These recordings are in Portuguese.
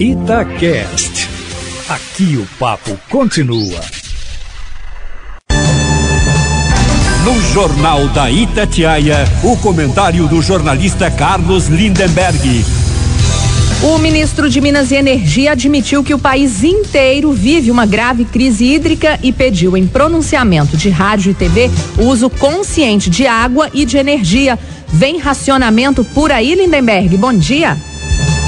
Itacast. Aqui o papo continua. No Jornal da Itatiaia, o comentário do jornalista Carlos Lindenberg. O ministro de Minas e Energia admitiu que o país inteiro vive uma grave crise hídrica e pediu em pronunciamento de rádio e TV o uso consciente de água e de energia. Vem racionamento por aí, Lindenberg. Bom dia.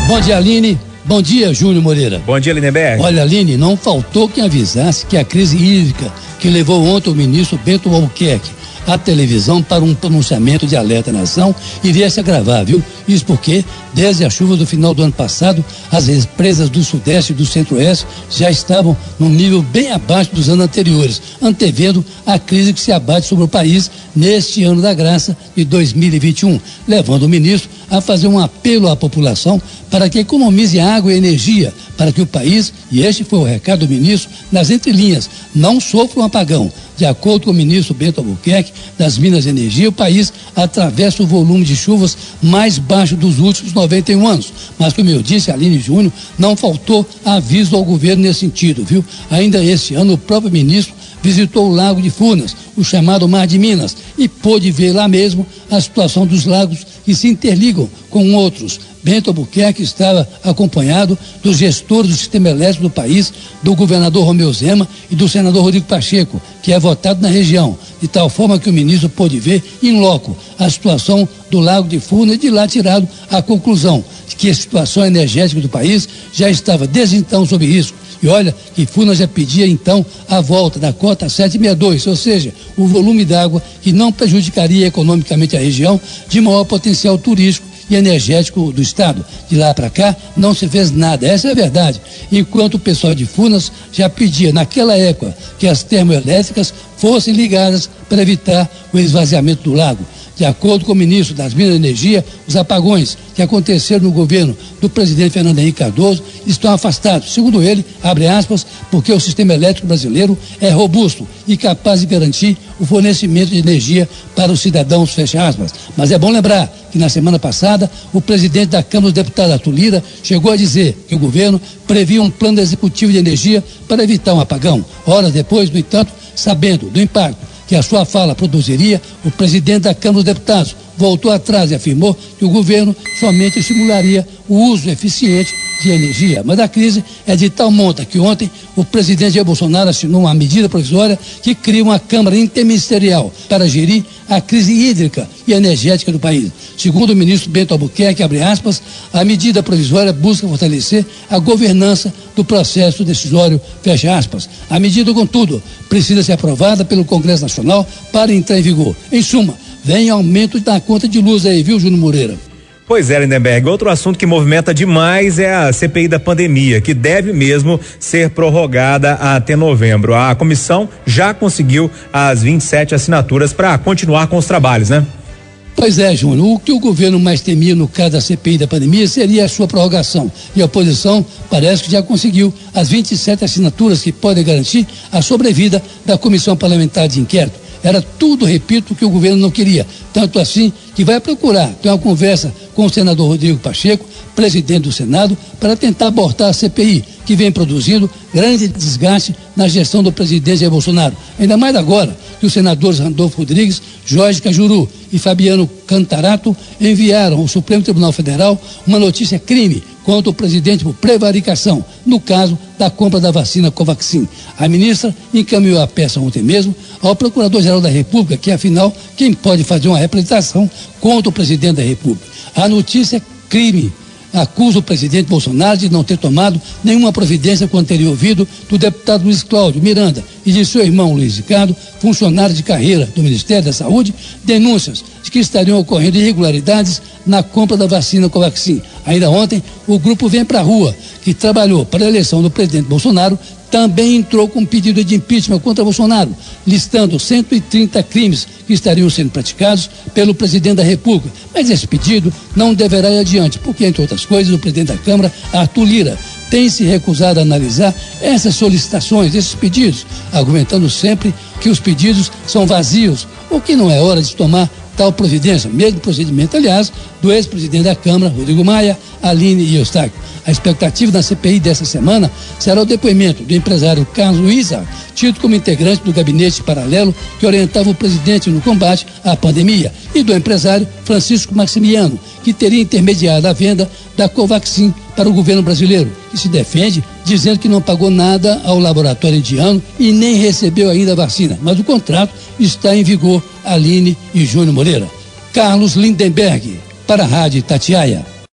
Bom dia, Aline. Bom dia, Júnior Moreira. Bom dia, Lindenberg. Olha, Aline, não faltou quem avisasse que a crise hídrica que levou ontem o ministro Bento Albuquerque à televisão para um pronunciamento de alerta na nação iria se agravar, viu? Isso porque, desde a chuva do final do ano passado, as represas do Sudeste e do Centro-Oeste já estavam num nível bem abaixo dos anos anteriores, antevendo a crise que se abate sobre o país neste ano da graça de 2021, levando o ministro a fazer um apelo à população para que economize água e energia, para que o país, e este foi o recado do ministro, nas entrelinhas, não sofra um apagão. De acordo com o ministro Bento Albuquerque, das Minas de Energia, o país atravessa o volume de chuvas mais baixo dos últimos 91 anos. Mas, como eu disse, Aline Júnior, não faltou aviso ao governo nesse sentido, viu? Ainda este ano, o próprio ministro visitou o Lago de Furnas, o chamado Mar de Minas, e pôde ver lá mesmo a situação dos lagos que se interligam com outros. Bento Albuquerque estava acompanhado dos gestores do sistema elétrico do país, do governador Romeu Zema e do senador Rodrigo Pacheco, que é votado na região, de tal forma que o ministro pôde ver em loco a situação do Lago de Furnas e de lá tirado a conclusão de que a situação energética do país já estava desde então sob risco e olha que Furnas já pedia então a volta da cota 762, ou seja, o volume d'água que não prejudicaria economicamente a região de maior potencial turístico e energético do Estado. De lá para cá, não se fez nada. Essa é a verdade. Enquanto o pessoal de Furnas já pedia, naquela época, que as termoelétricas fossem ligadas para evitar o esvaziamento do lago. De acordo com o ministro das Minas e Energia, os apagões que aconteceram no governo do presidente Fernando Henrique Cardoso estão afastados. Segundo ele, abre aspas, porque o sistema elétrico brasileiro é robusto e capaz de garantir o fornecimento de energia para os cidadãos, fecha aspas. Mas é bom lembrar que na semana passada o presidente da Câmara dos Deputados, Arthur Lira, chegou a dizer que o governo previa um plano executivo de energia para evitar um apagão. Horas depois, no entanto, sabendo do impacto que a sua fala produziria, o presidente da Câmara dos Deputados voltou atrás e afirmou que o governo somente estimularia o uso eficiente de energia. Mas a crise é de tal monta que ontem o presidente Jair Bolsonaro assinou uma medida provisória que cria uma Câmara interministerial para gerir a crise hídrica e energética do país. Segundo o ministro Bento Albuquerque, abre aspas, a medida provisória busca fortalecer a governança do processo decisório, fecha aspas. A medida, contudo, precisa ser aprovada pelo Congresso Nacional para entrar em vigor. Em suma, vem aumento da conta de luz aí, viu, Júnior Moreira? Pois é, Lindenberg. Outro assunto que movimenta demais é a CPI da pandemia, que deve mesmo ser prorrogada até novembro. A comissão já conseguiu as 27 assinaturas para continuar com os trabalhos, né? Pois é, Júnior. O que o governo mais temia no caso da CPI da pandemia seria a sua prorrogação. E a oposição parece que já conseguiu as 27 assinaturas que podem garantir a sobrevida da comissão parlamentar de inquérito. Era tudo, repito, que o governo não queria. Tanto assim que vai procurar ter uma conversa com o senador Rodrigo Pacheco, presidente do Senado, para tentar abortar a CPI, que vem produzindo grande desgaste na gestão do presidente Jair Bolsonaro. Ainda mais agora que os senadores Randolfo Rodrigues, Jorge Cajuru e Fabiano Cantarato enviaram ao Supremo Tribunal Federal uma notícia crime contra o presidente por prevaricação, no caso da compra da vacina Covaxin. A ministra encaminhou a peça ontem mesmo ao Procurador-Geral da República, que afinal, quem pode fazer uma representação contra o presidente da República. A notícia é crime acusa o presidente Bolsonaro de não ter tomado nenhuma providência quando teria ouvido do deputado Luiz Cláudio Miranda e de seu irmão Luiz Ricardo, funcionário de carreira do Ministério da Saúde, denúncias de que estariam ocorrendo irregularidades na compra da vacina Covaxin. Ainda ontem, o grupo Vem Pra Rua, que trabalhou para a eleição do presidente Bolsonaro, também entrou com um pedido de impeachment contra Bolsonaro, listando 130 crimes que estariam sendo praticados pelo presidente da República. Mas esse pedido não deverá ir adiante, porque, entre outras coisas, o presidente da Câmara, Arthur Lira, tem se recusado a analisar essas solicitações, esses pedidos, argumentando sempre que os pedidos são vazios ou que não é hora de tomar tal providência, mesmo procedimento, aliás, do ex-presidente da Câmara, Rodrigo Maia, Aline e Eustáquio. A expectativa da CPI dessa semana será o depoimento do empresário Carlos Luiza, tido como integrante do gabinete paralelo que orientava o presidente no combate à pandemia, e do empresário Francisco Maximiano, que teria intermediado a venda da Covaxin para o governo brasileiro, que se defende dizendo que não pagou nada ao laboratório indiano e nem recebeu ainda a vacina. Mas o contrato está em vigor. Aline e Júnior Moreira. Carlos Lindenberg, para a Rádio Tatiaia.